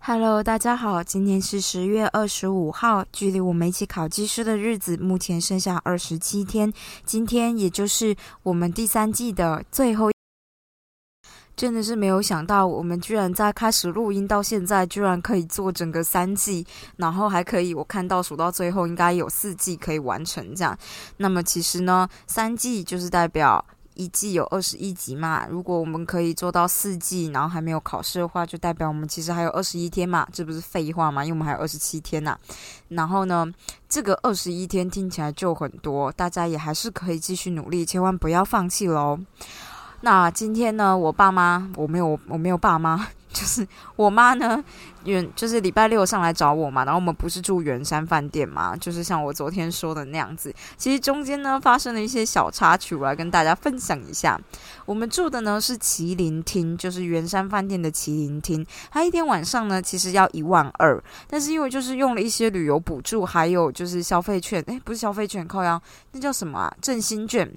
Hello，大家好，今天是十月二十五号，距离我们一起考技师的日子目前剩下二十七天，今天也就是我们第三季的最后。真的是没有想到，我们居然在开始录音到现在，居然可以做整个三季，然后还可以，我看到数到最后应该有四季可以完成这样。那么其实呢，三季就是代表一季有二十一集嘛。如果我们可以做到四季，然后还没有考试的话，就代表我们其实还有二十一天嘛。这不是废话吗？因为我们还有二十七天呐。然后呢，这个二十一天听起来就很多，大家也还是可以继续努力，千万不要放弃喽。那今天呢，我爸妈我没有我没有爸妈，就是我妈呢，远就是礼拜六上来找我嘛，然后我们不是住圆山饭店嘛，就是像我昨天说的那样子。其实中间呢发生了一些小插曲，我来跟大家分享一下。我们住的呢是麒麟厅，就是圆山饭店的麒麟厅，它一天晚上呢其实要一万二，但是因为就是用了一些旅游补助，还有就是消费券，诶，不是消费券，靠腰，那叫什么啊？振兴券。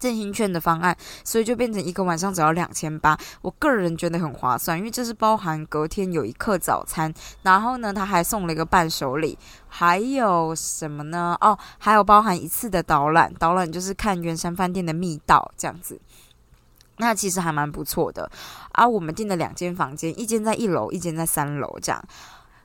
振兴券的方案，所以就变成一个晚上只要两千八。我个人觉得很划算，因为这是包含隔天有一客早餐，然后呢，他还送了一个伴手礼，还有什么呢？哦，还有包含一次的导览，导览就是看圆山饭店的密道这样子。那其实还蛮不错的。啊我们订了两间房间，一间在一楼，一间在三楼这样。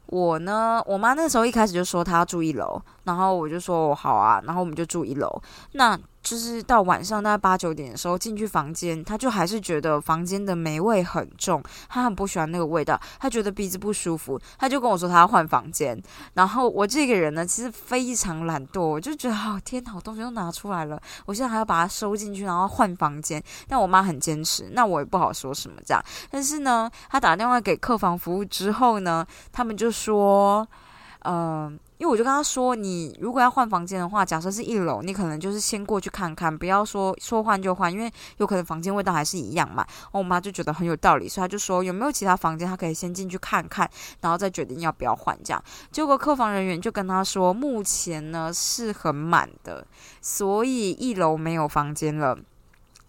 我呢，我妈那时候一开始就说她要住一楼，然后我就说好啊，然后我们就住一楼。那就是到晚上大概八九点的时候进去房间，他就还是觉得房间的霉味很重，他很不喜欢那个味道，他觉得鼻子不舒服，他就跟我说他要换房间。然后我这个人呢，其实非常懒惰，我就觉得哦天哪，我东西都拿出来了，我现在还要把它收进去，然后换房间。但我妈很坚持，那我也不好说什么这样。但是呢，他打电话给客房服务之后呢，他们就说，嗯。因为我就跟他说，你如果要换房间的话，假设是一楼，你可能就是先过去看看，不要说说换就换，因为有可能房间味道还是一样嘛。我妈就觉得很有道理，所以她就说有没有其他房间，她可以先进去看看，然后再决定要不要换这样。结果客房人员就跟他说，目前呢是很满的，所以一楼没有房间了。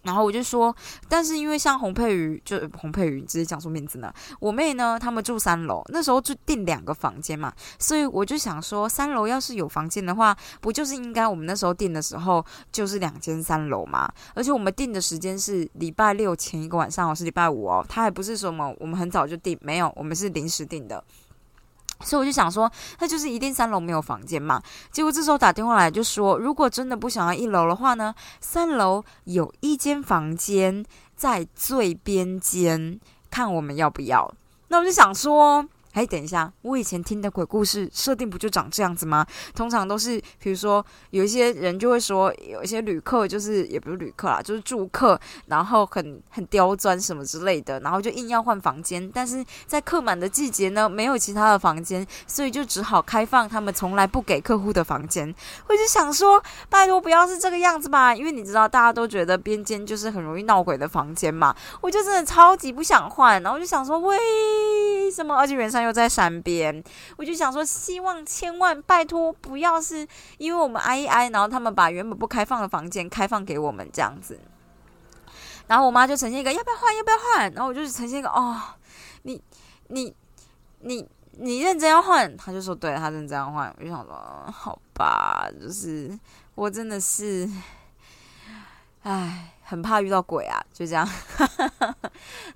然后我就说，但是因为像洪佩瑜，就洪佩瑜直接讲出名字呢。我妹呢，他们住三楼，那时候就订两个房间嘛，所以我就想说，三楼要是有房间的话，不就是应该我们那时候订的时候就是两间三楼嘛？而且我们订的时间是礼拜六前一个晚上，哦，是礼拜五哦，他还不是什么我们很早就订，没有，我们是临时订的。所以我就想说，那就是一定三楼没有房间嘛。结果这时候打电话来就说，如果真的不想要一楼的话呢，三楼有一间房间在最边间，看我们要不要。那我就想说。哎，等一下，我以前听的鬼故事设定不就长这样子吗？通常都是，比如说有一些人就会说，有一些旅客就是也不是旅客啦，就是住客，然后很很刁钻什么之类的，然后就硬要换房间。但是在客满的季节呢，没有其他的房间，所以就只好开放他们从来不给客户的房间。我就想说，拜托不要是这个样子吧，因为你知道大家都觉得边间就是很容易闹鬼的房间嘛。我就真的超级不想换，然后我就想说，为什么？而且原山。又在山边，我就想说，希望千万拜托不要是因为我们挨一挨，然后他们把原本不开放的房间开放给我们这样子。然后我妈就呈现一个要不要换，要不要换？然后我就呈现一个哦，你你你你认真要换？他就说对，他认真要换。我就想说，好吧，就是我真的是，唉。很怕遇到鬼啊，就这样。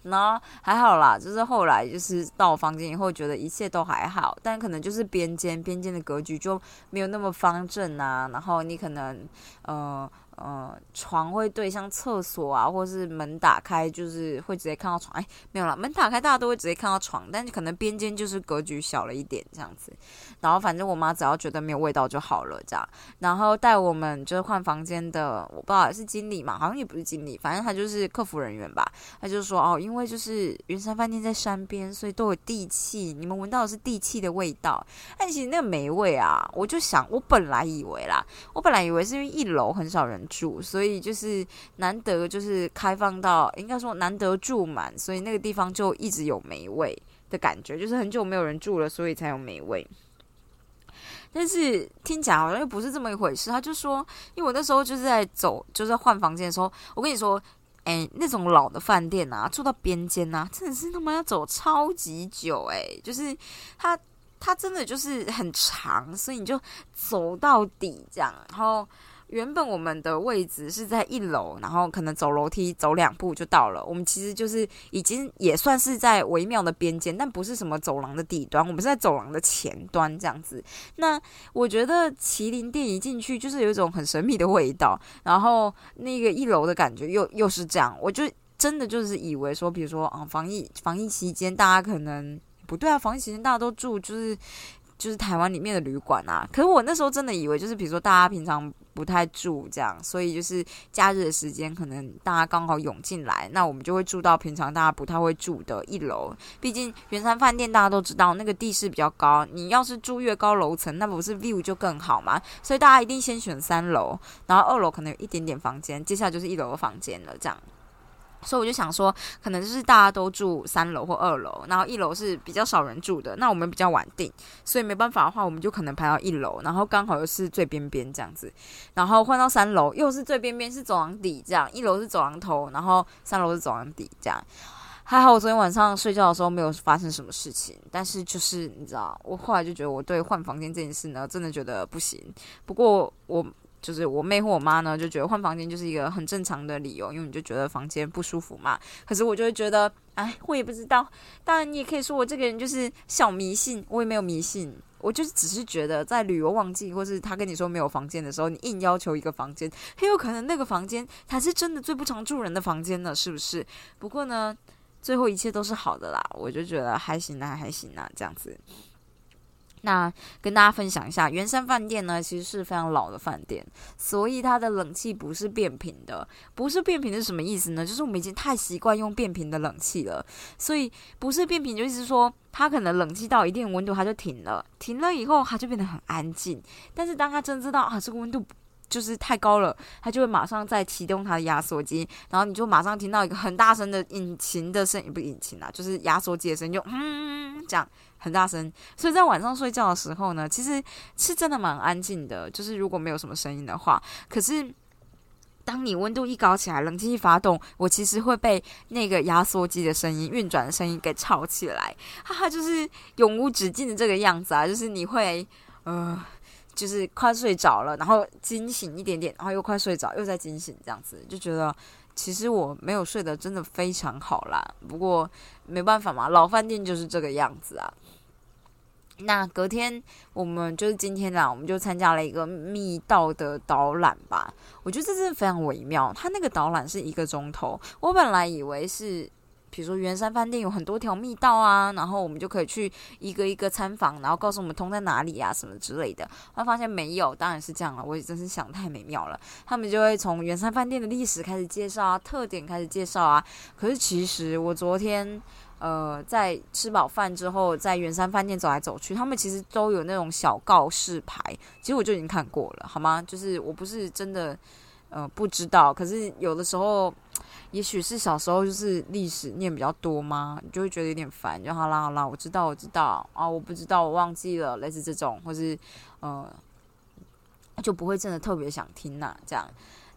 然后还好啦，就是后来就是到我房间以后，觉得一切都还好，但可能就是边间边间的格局就没有那么方正啊。然后你可能嗯。呃，床会对向厕所啊，或是门打开就是会直接看到床。哎，没有了，门打开大家都会直接看到床，但是可能边间就是格局小了一点这样子。然后反正我妈只要觉得没有味道就好了，这样。然后带我们就是换房间的，我不知道是经理嘛，好像也不是经理，反正他就是客服人员吧。他就说哦，因为就是云山饭店在山边，所以都有地气，你们闻到的是地气的味道。但其实那个霉味啊，我就想，我本来以为啦，我本来以为是因为一楼很少人。住，所以就是难得，就是开放到应该说难得住满，所以那个地方就一直有霉味的感觉，就是很久没有人住了，所以才有霉味。但是听起来好像又不是这么一回事。他就说，因为我那时候就是在走，就是换房间的时候，我跟你说，哎，那种老的饭店啊，住到边间啊，真的是他妈要走超级久，哎，就是他他真的就是很长，所以你就走到底这样，然后。原本我们的位置是在一楼，然后可能走楼梯走两步就到了。我们其实就是已经也算是在微妙的边间，但不是什么走廊的底端，我们是在走廊的前端这样子。那我觉得麒麟店一进去就是有一种很神秘的味道，然后那个一楼的感觉又又是这样，我就真的就是以为说，比如说啊，防疫防疫期间大家可能不对啊，防疫期间大家都住就是就是台湾里面的旅馆啊。可是我那时候真的以为就是比如说大家平常。不太住这样，所以就是假日的时间，可能大家刚好涌进来，那我们就会住到平常大家不太会住的一楼。毕竟圆山饭店大家都知道，那个地势比较高，你要是住越高楼层，那不是 view 就更好嘛？所以大家一定先选三楼，然后二楼可能有一点点房间，接下来就是一楼的房间了，这样。所以我就想说，可能就是大家都住三楼或二楼，然后一楼是比较少人住的。那我们比较晚定，所以没办法的话，我们就可能排到一楼，然后刚好又是最边边这样子。然后换到三楼又是最边边，是走廊底这样。一楼是走廊头，然后三楼是走廊底这样。还好我昨天晚上睡觉的时候没有发生什么事情，但是就是你知道，我后来就觉得我对换房间这件事呢，真的觉得不行。不过我。就是我妹或我妈呢，就觉得换房间就是一个很正常的理由，因为你就觉得房间不舒服嘛。可是我就会觉得，哎，我也不知道。当然，你也可以说我这个人就是小迷信，我也没有迷信，我就只是觉得在旅游旺季，或是他跟你说没有房间的时候，你硬要求一个房间，很有可能那个房间才是真的最不常住人的房间呢，是不是？不过呢，最后一切都是好的啦，我就觉得还行啊，还行啊，这样子。那跟大家分享一下，圆山饭店呢，其实是非常老的饭店，所以它的冷气不是变频的。不是变频是什么意思呢？就是我们已经太习惯用变频的冷气了，所以不是变频就意思说，它可能冷气到一定温度它就停了，停了以后它就变得很安静。但是当它真知道啊这个温度就是太高了，它就会马上再启动它的压缩机，然后你就马上听到一个很大声的引擎的声音，不引擎啊，就是压缩机的声音，就嗯这样。很大声，所以在晚上睡觉的时候呢，其实是真的蛮安静的。就是如果没有什么声音的话，可是当你温度一高起来，冷气一发动，我其实会被那个压缩机的声音、运转的声音给吵起来。哈哈，就是永无止境的这个样子啊！就是你会呃，就是快睡着了，然后惊醒一点点，然后又快睡着，又再惊醒，这样子就觉得其实我没有睡得真的非常好啦。不过没办法嘛，老饭店就是这个样子啊。那隔天我们就是今天啦，我们就参加了一个密道的导览吧。我觉得这真的非常微妙。它那个导览是一个钟头，我本来以为是，比如说圆山饭店有很多条密道啊，然后我们就可以去一个一个参访，然后告诉我们通在哪里啊什么之类的。他发现没有，当然是这样了。我也真是想太美妙了。他们就会从圆山饭店的历史开始介绍啊，特点开始介绍啊。可是其实我昨天。呃，在吃饱饭之后，在圆山饭店走来走去，他们其实都有那种小告示牌，其实我就已经看过了，好吗？就是我不是真的呃不知道，可是有的时候，也许是小时候就是历史念比较多嘛，你就会觉得有点烦，就好啦好啦，我知道我知道啊，我不知道我忘记了，类似这种，或是呃，就不会真的特别想听呐，这样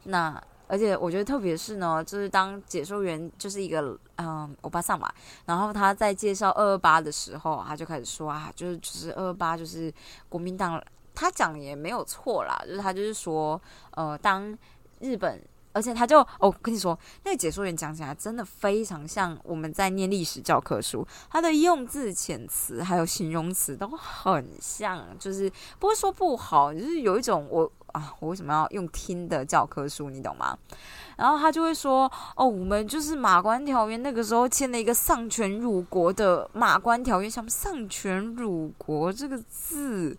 那。而且我觉得特别是呢，就是当解说员就是一个嗯欧巴桑嘛，然后他在介绍二二八的时候，他就开始说啊，就是就是二二八就是国民党，他讲也没有错啦，就是他就是说呃，当日本，而且他就哦跟你说，那个解说员讲起来真的非常像我们在念历史教科书，他的用字遣词还有形容词都很像，就是不会说不好，就是有一种我。啊，我为什么要用听的教科书？你懂吗？然后他就会说：“哦，我们就是马关条约，那个时候签了一个丧权辱国的马关条约，像丧权辱国这个字。”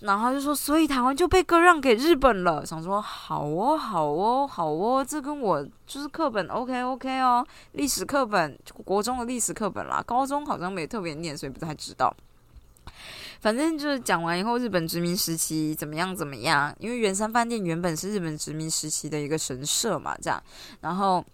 然后就说：“所以台湾就被割让给日本了。”想说：“好哦，好哦，好哦，这跟我就是课本 OK OK 哦，历史课本，国中的历史课本啦，高中好像没特别念，所以不太知道。”反正就是讲完以后，日本殖民时期怎么样怎么样？因为圆山饭店原本是日本殖民时期的一个神社嘛，这样。然后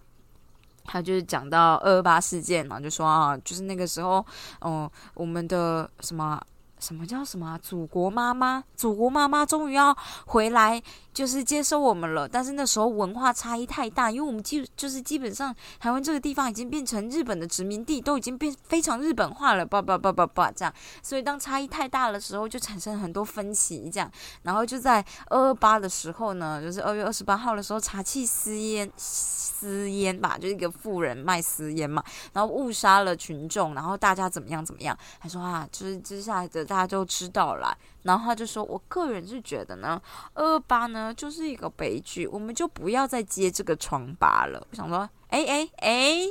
他就是讲到二二八事件嘛，就说啊，就是那个时候，哦，我们的什么什么叫什么啊祖国妈妈？祖国妈妈终于要回来，就是接收我们了。但是那时候文化差异太大，因为我们基就是基本上台湾这个地方已经变成日本的殖民地，都已经变非常日本化了，叭叭叭叭叭这样。所以当差异太大的时候，就产生很多分歧，这样。然后就在二二八的时候呢，就是二月二十八号的时候，茶器私烟私烟吧，就是一个富人卖私烟嘛，然后误杀了群众，然后大家怎么样怎么样？他说啊，就是接下来的。大家就知道了，然后他就说：“我个人是觉得呢，二八呢就是一个悲剧，我们就不要再接这个疮疤了。”我想说：“哎哎哎，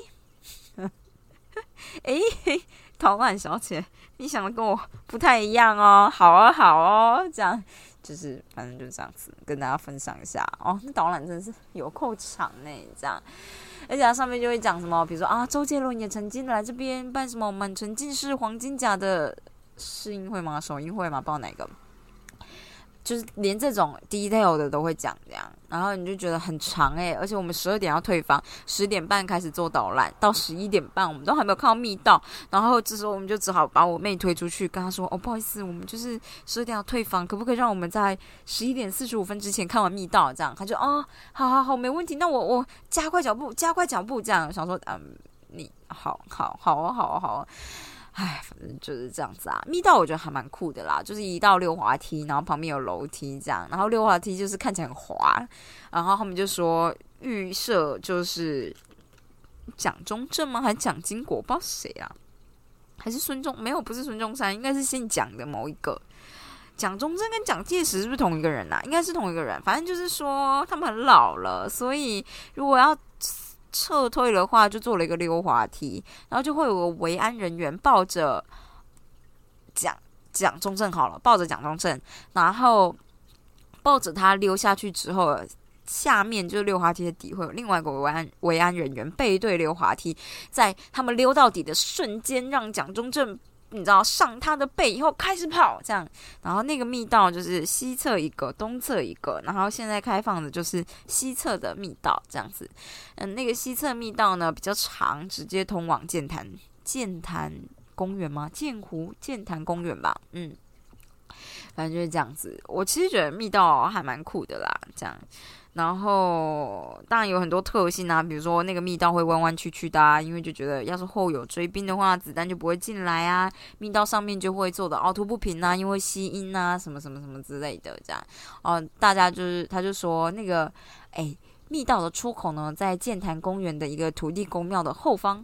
哎，陶婉小姐，你想的跟我不太一样哦。好啊，好哦，这样就是反正就这样子跟大家分享一下哦。那导览真是有够长呢，这样，而且它上面就会讲什么，比如说啊，周杰伦也曾经来这边办什么满城尽是黄金甲的。试音会吗？首音会吗？不知道哪个，就是连这种 detail 的都会讲这样，然后你就觉得很长诶。而且我们十二点要退房，十点半开始做导览，到十一点半我们都还没有看到密道，然后这时候我们就只好把我妹推出去，跟她说：“哦，不好意思，我们就是十二点要退房，可不可以让我们在十一点四十五分之前看完密道？”这样，她就哦，好好好，没问题，那我我加快脚步，加快脚步，这样想说，嗯，你好好好啊，好啊，好啊。唉，反正就是这样子啊。密道我觉得还蛮酷的啦，就是一道溜滑梯，然后旁边有楼梯这样，然后溜滑梯就是看起来很滑。然后他们就说预设就是蒋中正吗？还是蒋经国？不知道谁啊？还是孙中？没有，不是孙中山，应该是姓蒋的某一个。蒋中正跟蒋介石是不是同一个人呐？应该是同一个人。反正就是说他们很老了，所以如果要。撤退的话，就做了一个溜滑梯，然后就会有个维安人员抱着蒋蒋中正好了，抱着蒋中正，然后抱着他溜下去之后，下面就是溜滑梯的底会有另外一个维安维安人员背对溜滑梯，在他们溜到底的瞬间，让蒋中正。你知道上他的背以后开始跑，这样，然后那个密道就是西侧一个，东侧一个，然后现在开放的就是西侧的密道，这样子。嗯，那个西侧密道呢比较长，直接通往剑潭剑潭公园吗？剑湖剑潭公园吧，嗯，反正就是这样子。我其实觉得密道还蛮酷的啦，这样。然后当然有很多特性啊，比如说那个密道会弯弯曲曲的，啊，因为就觉得要是后有追兵的话，子弹就不会进来啊。密道上面就会做的凹凸不平啊，因为吸音啊，什么什么什么之类的这样。哦，大家就是他就说那个，哎，密道的出口呢，在剑潭公园的一个土地公庙的后方。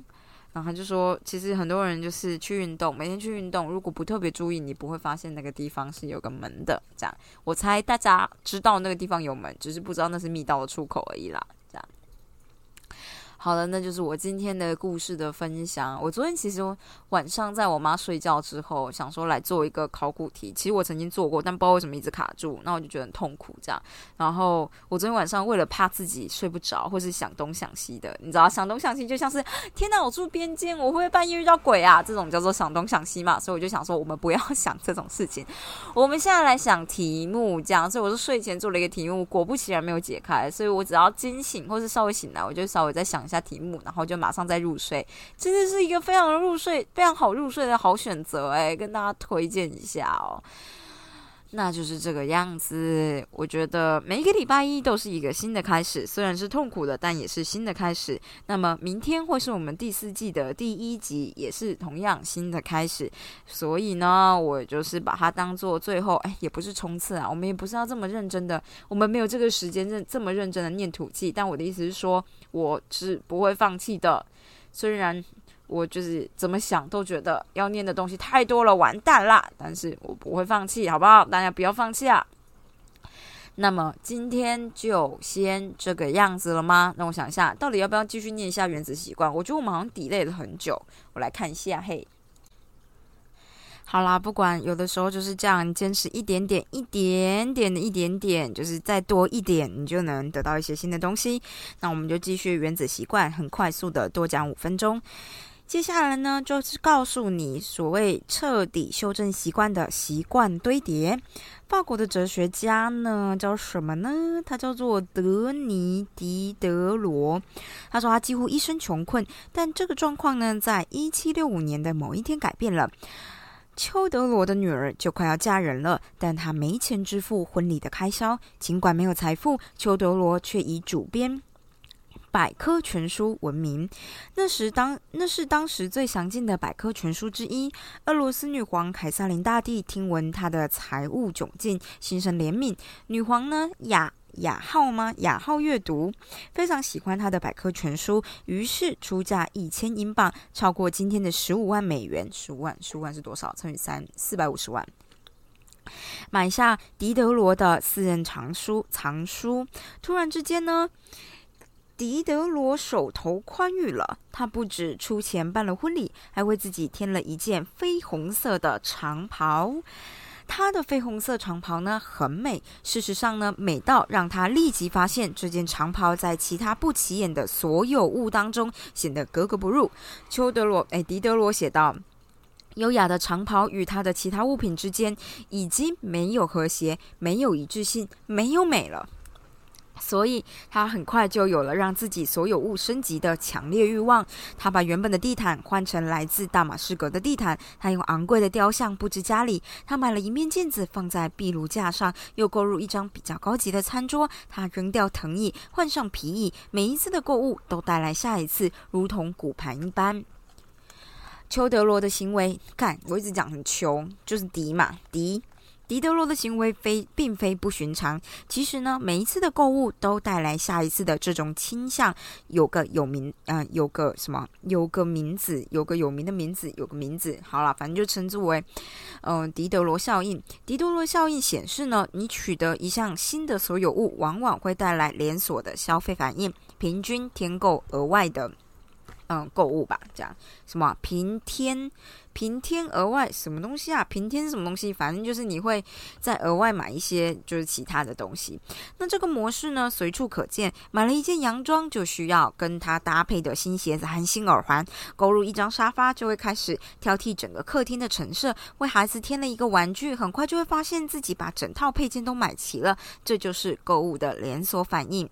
然后他就说，其实很多人就是去运动，每天去运动，如果不特别注意，你不会发现那个地方是有个门的。这样，我猜大家知道那个地方有门，只是不知道那是密道的出口而已啦。好了，那就是我今天的故事的分享。我昨天其实晚上在我妈睡觉之后，想说来做一个考古题。其实我曾经做过，但不知道为什么一直卡住，那我就觉得很痛苦。这样，然后我昨天晚上为了怕自己睡不着，或是想东想西的，你知道，想东想西就像是天哪，我住边间，我会不会半夜遇到鬼啊？这种叫做想东想西嘛。所以我就想说，我们不要 想这种事情，我们现在来想题目。这样，所以我是睡前做了一个题目，果不其然没有解开，所以我只要惊醒或是稍微醒来，我就稍微再想。下题目，然后就马上再入睡，真的是一个非常入睡、非常好入睡的好选择哎，跟大家推荐一下哦。那就是这个样子。我觉得每一个礼拜一都是一个新的开始，虽然是痛苦的，但也是新的开始。那么明天会是我们第四季的第一集，也是同样新的开始。所以呢，我就是把它当做最后，哎，也不是冲刺啊，我们也不是要这么认真的，我们没有这个时间认这么认真的念土气。但我的意思是说，我是不会放弃的，虽然。我就是怎么想都觉得要念的东西太多了，完蛋啦！但是我不会放弃，好不好？大家不要放弃啊！那么今天就先这个样子了吗？让我想一下，到底要不要继续念一下原子习惯？我觉得我们好像抵累了很久。我来看一下，嘿，好啦，不管有的时候就是这样，坚持一点点、一点点的一点点，就是再多一点，你就能得到一些新的东西。那我们就继续原子习惯，很快速的多讲五分钟。接下来呢，就是告诉你所谓彻底修正习惯的习惯堆叠。法国的哲学家呢叫什么呢？他叫做德尼迪德罗。他说他几乎一生穷困，但这个状况呢，在一七六五年的某一天改变了。丘德罗的女儿就快要嫁人了，但她没钱支付婚礼的开销。尽管没有财富，丘德罗却以主编百科全书闻名。那时当那是当时最详尽的百科全书之一。俄罗斯女皇凯撒琳大帝听闻她的财务窘境，心生怜悯。女皇呢，雅。雅号吗？雅号阅读非常喜欢他的百科全书，于是出价一千英镑，超过今天的十五万美元。十五万，十五万是多少？乘以三，四百五十万。买下狄德罗的私人藏书。藏书。突然之间呢，狄德罗手头宽裕了，他不止出钱办了婚礼，还为自己添了一件绯红色的长袍。她的绯红色长袍呢很美，事实上呢美到让她立即发现这件长袍在其他不起眼的所有物当中显得格格不入。丘德罗哎，狄德罗写道：“优雅的长袍与他的其他物品之间已经没有和谐，没有一致性，没有美了。”所以他很快就有了让自己所有物升级的强烈欲望。他把原本的地毯换成来自大马士革的地毯。他用昂贵的雕像布置家里。他买了一面镜子放在壁炉架上，又购入一张比较高级的餐桌。他扔掉藤椅，换上皮椅。每一次的购物都带来下一次，如同骨盘一般。丘德罗的行为，看我一直讲很穷，就是迪嘛，迪。狄德罗的行为非并非不寻常。其实呢，每一次的购物都带来下一次的这种倾向。有个有名，嗯，有个什么，有个名字，有个有名的名字，有个名字。好了，反正就称之为，嗯，狄德罗效应。狄德罗效应显示呢，你取得一项新的所有物，往往会带来连锁的消费反应，平均添购额外的。嗯，购物吧，这样什么平添平添额外什么东西啊？平添什么东西？反正就是你会再额外买一些就是其他的东西。那这个模式呢，随处可见。买了一件洋装，就需要跟它搭配的新鞋子和新耳环；购入一张沙发，就会开始挑剔整个客厅的陈设；为孩子添了一个玩具，很快就会发现自己把整套配件都买齐了。这就是购物的连锁反应。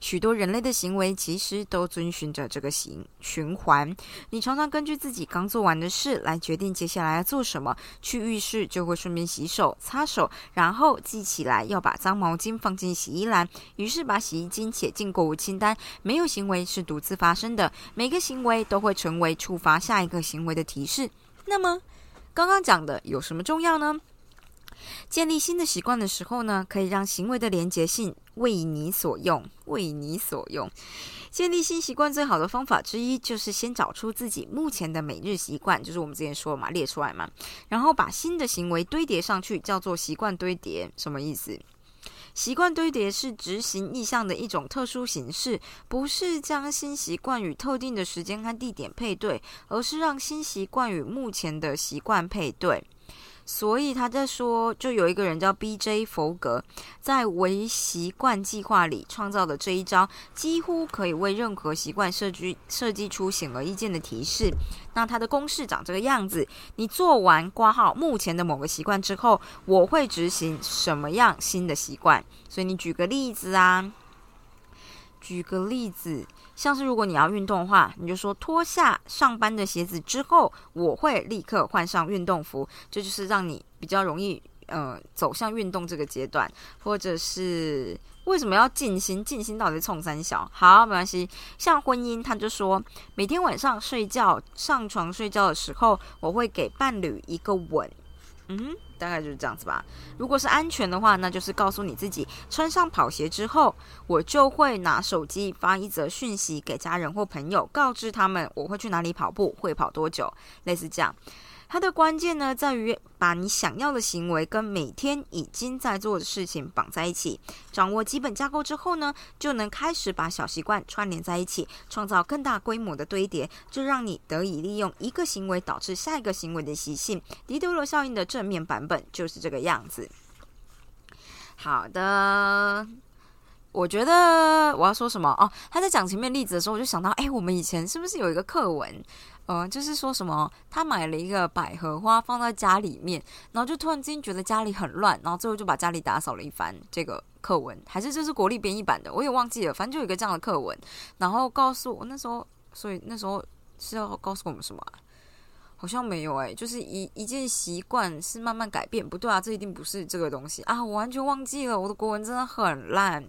许多人类的行为其实都遵循着这个行循环。你常常根据自己刚做完的事来决定接下来要做什么。去浴室就会顺便洗手、擦手，然后记起来要把脏毛巾放进洗衣篮，于是把洗衣精写进购物清单。没有行为是独自发生的，每个行为都会成为触发下一个行为的提示。那么，刚刚讲的有什么重要呢？建立新的习惯的时候呢，可以让行为的连结性为你所用，为你所用。建立新习惯最好的方法之一，就是先找出自己目前的每日习惯，就是我们之前说嘛，列出来嘛，然后把新的行为堆叠上去，叫做习惯堆叠。什么意思？习惯堆叠是执行意向的一种特殊形式，不是将新习惯与特定的时间和地点配对，而是让新习惯与目前的习惯配对。所以他在说，就有一个人叫 B.J. 佛格，在微习惯计划里创造的这一招，几乎可以为任何习惯设计设计出显而易见的提示。那它的公式长这个样子：你做完挂号目前的某个习惯之后，我会执行什么样新的习惯？所以你举个例子啊，举个例子。像是如果你要运动的话，你就说脱下上班的鞋子之后，我会立刻换上运动服，这就是让你比较容易呃走向运动这个阶段。或者是为什么要静心？静心到底冲三小？好，没关系。像婚姻，他就说每天晚上睡觉上床睡觉的时候，我会给伴侣一个吻。嗯。大概就是这样子吧。如果是安全的话，那就是告诉你自己，穿上跑鞋之后，我就会拿手机发一则讯息给家人或朋友，告知他们我会去哪里跑步，会跑多久，类似这样。它的关键呢，在于把你想要的行为跟每天已经在做的事情绑在一起。掌握基本架构之后呢，就能开始把小习惯串联在一起，创造更大规模的堆叠，就让你得以利用一个行为导致下一个行为的习性。迪德罗效应的正面版本就是这个样子。好的，我觉得我要说什么哦？他在讲前面例子的时候，我就想到，哎，我们以前是不是有一个课文？呃，就是说什么，他买了一个百合花放在家里面，然后就突然之间觉得家里很乱，然后最后就把家里打扫了一番。这个课文还是这是国立编译版的，我也忘记了，反正就有一个这样的课文。然后告诉我那时候，所以那时候是要告诉我们什么？好像没有哎，就是一一件习惯是慢慢改变，不对啊，这一定不是这个东西啊，我完全忘记了，我的国文真的很烂，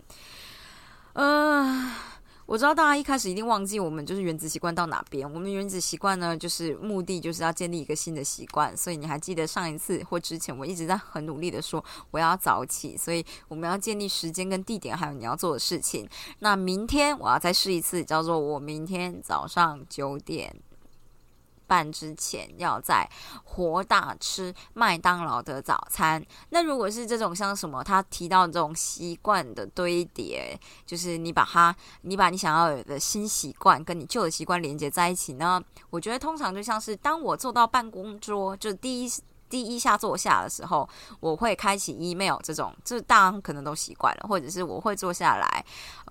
嗯。我知道大家一开始一定忘记我们就是原子习惯到哪边。我们原子习惯呢，就是目的就是要建立一个新的习惯。所以你还记得上一次或之前，我一直在很努力的说我要早起，所以我们要建立时间跟地点，还有你要做的事情。那明天我要再试一次，叫做我明天早上九点。半之前要在活大吃麦当劳的早餐。那如果是这种像什么，他提到这种习惯的堆叠，就是你把它，你把你想要有的新习惯跟你旧的习惯连接在一起呢？我觉得通常就像是当我坐到办公桌，就第一第一下坐下的时候，我会开启 email 这种，就是大家可能都习惯了，或者是我会坐下来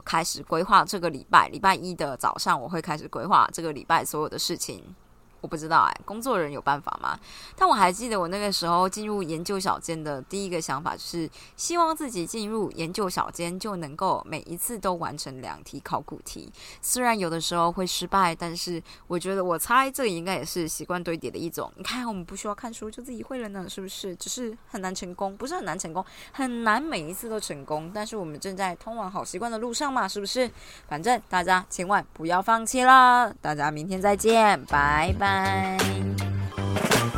开始规划这个礼拜，礼拜一的早上我会开始规划这个礼拜所有的事情。我不知道哎，工作人有办法吗？但我还记得我那个时候进入研究小间的第一个想法，就是希望自己进入研究小间就能够每一次都完成两题考古题。虽然有的时候会失败，但是我觉得我猜这应该也是习惯堆叠的一种。你看，我们不需要看书就自己会了呢，是不是？只是很难成功，不是很难成功，很难每一次都成功。但是我们正在通往好习惯的路上嘛，是不是？反正大家千万不要放弃啦！大家明天再见，拜拜。は。